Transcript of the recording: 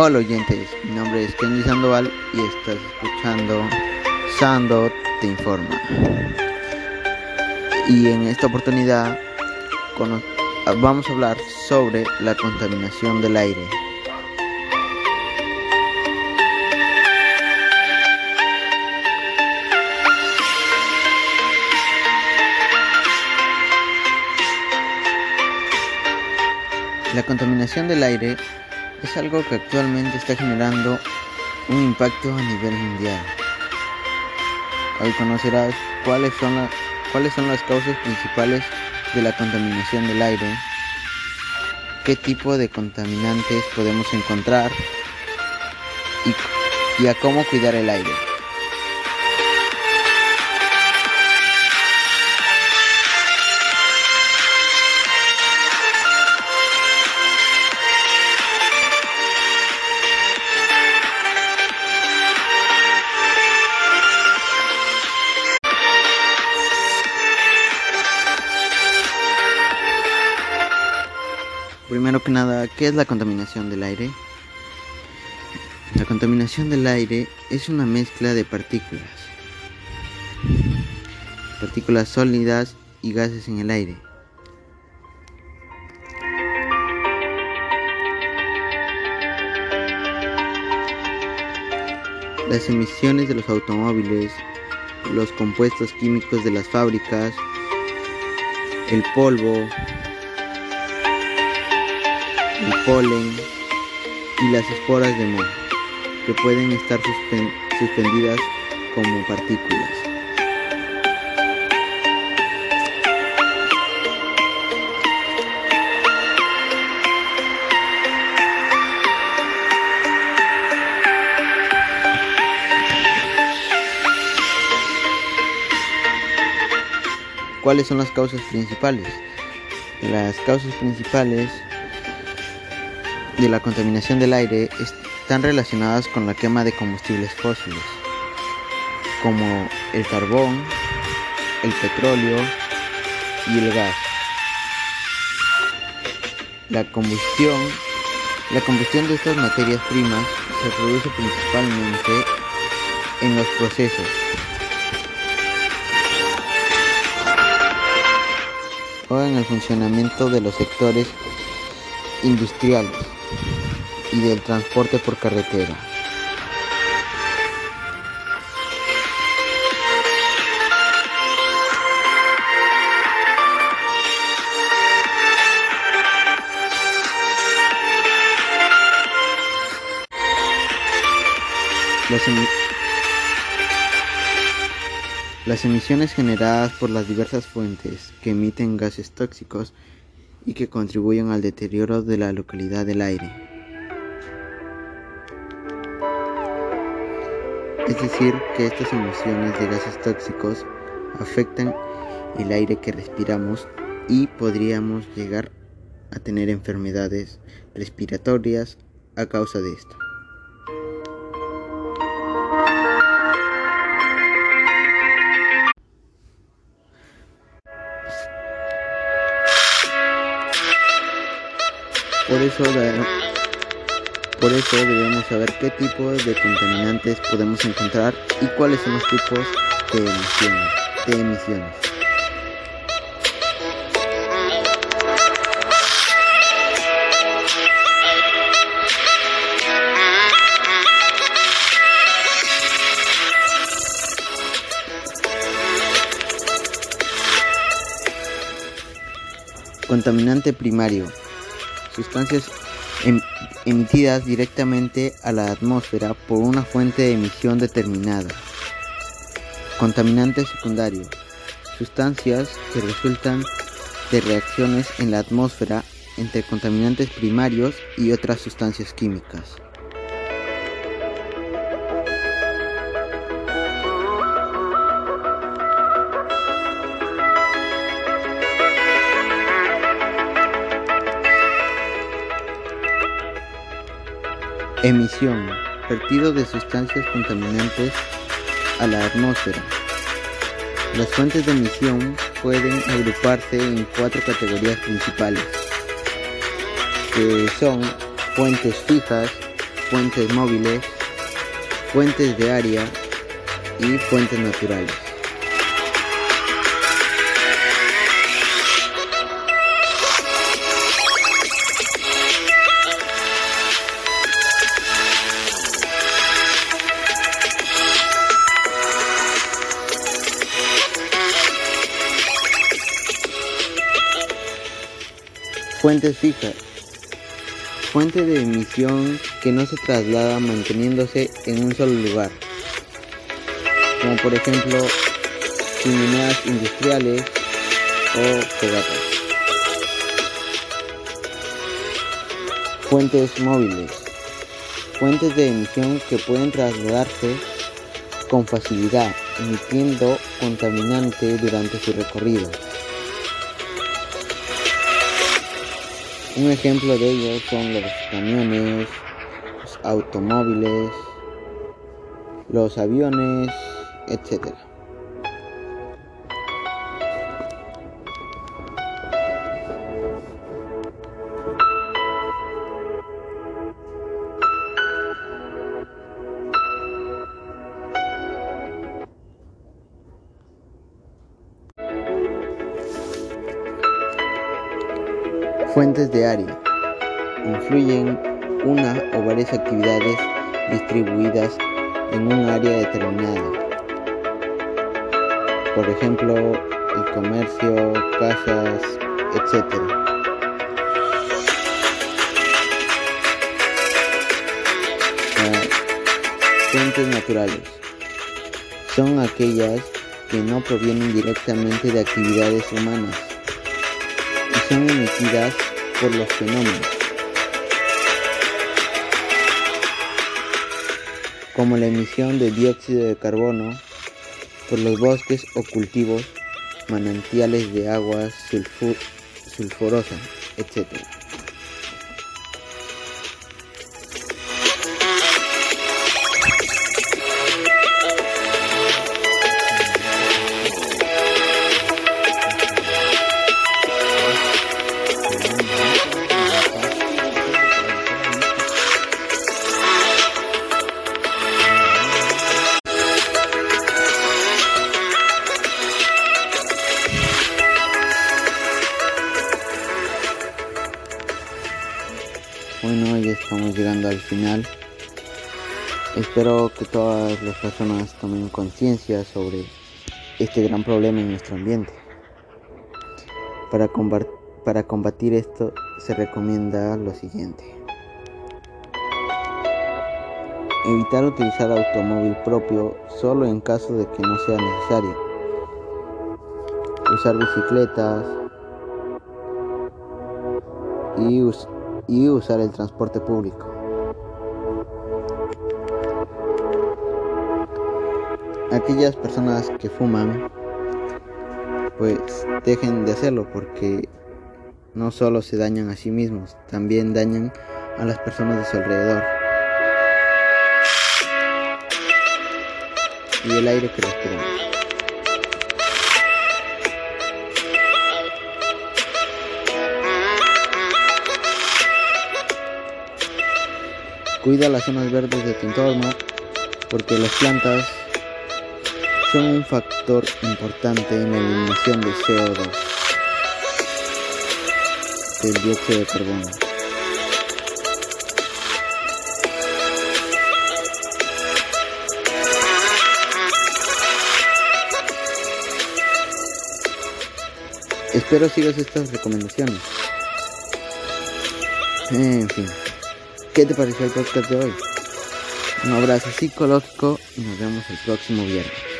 Hola oyentes, mi nombre es Kenny Sandoval y estás escuchando Sando Te Informa. Y en esta oportunidad vamos a hablar sobre la contaminación del aire. La contaminación del aire es algo que actualmente está generando un impacto a nivel mundial. Hoy conocerás cuáles son, cuáles son las causas principales de la contaminación del aire, qué tipo de contaminantes podemos encontrar y, y a cómo cuidar el aire. Primero que nada, ¿qué es la contaminación del aire? La contaminación del aire es una mezcla de partículas, partículas sólidas y gases en el aire. Las emisiones de los automóviles, los compuestos químicos de las fábricas, el polvo, el polen y las esporas de moho, que pueden estar suspendidas como partículas. ¿Cuáles son las causas principales? Las causas principales de la contaminación del aire están relacionadas con la quema de combustibles fósiles, como el carbón, el petróleo y el gas. La combustión, la combustión de estas materias primas se produce principalmente en los procesos o en el funcionamiento de los sectores industriales y del transporte por carretera. Las, emisiones generadas por las diversas fuentes que emiten gases tóxicos y que contribuyen al deterioro de la localidad del aire. Es decir, que estas emisiones de gases tóxicos afectan el aire que respiramos y podríamos llegar a tener enfermedades respiratorias a causa de esto. Por eso, por eso debemos saber qué tipo de contaminantes podemos encontrar y cuáles son los tipos de emisiones. De emisiones. Contaminante primario sustancias em, emitidas directamente a la atmósfera por una fuente de emisión determinada. Contaminantes secundarios. Sustancias que resultan de reacciones en la atmósfera entre contaminantes primarios y otras sustancias químicas. Emisión. Vertido de sustancias contaminantes a la atmósfera. Las fuentes de emisión pueden agruparse en cuatro categorías principales, que son fuentes fijas, fuentes móviles, fuentes de área y fuentes naturales. Fuentes fijas. Fuente de emisión que no se traslada manteniéndose en un solo lugar. Como por ejemplo chimeneas industriales o fogatas. Fuentes móviles. Fuentes de emisión que pueden trasladarse con facilidad, emitiendo contaminante durante su recorrido. Un ejemplo de ellos son los camiones, los automóviles, los aviones, etc. Fuentes de área. Influyen una o varias actividades distribuidas en un área determinada. Por ejemplo, el comercio, casas, etc. Fuentes naturales. Son aquellas que no provienen directamente de actividades humanas y son emitidas por los fenómenos, como la emisión de dióxido de carbono por los bosques o cultivos, manantiales de aguas sulfurosas, etc. Bueno, ya estamos llegando al final. Espero que todas las personas tomen conciencia sobre este gran problema en nuestro ambiente. Para, para combatir esto se recomienda lo siguiente. Evitar utilizar automóvil propio solo en caso de que no sea necesario. Usar bicicletas y usar y usar el transporte público. Aquellas personas que fuman, pues dejen de hacerlo porque no solo se dañan a sí mismos, también dañan a las personas de su alrededor. Y el aire que respiramos. Cuida las zonas verdes de tu entorno porque las plantas son un factor importante en la eliminación de CO2, del dióxido de carbono. Espero sigas estas recomendaciones. En fin. ¿Qué te pareció el podcast de hoy? Un abrazo psicológico y nos vemos el próximo viernes.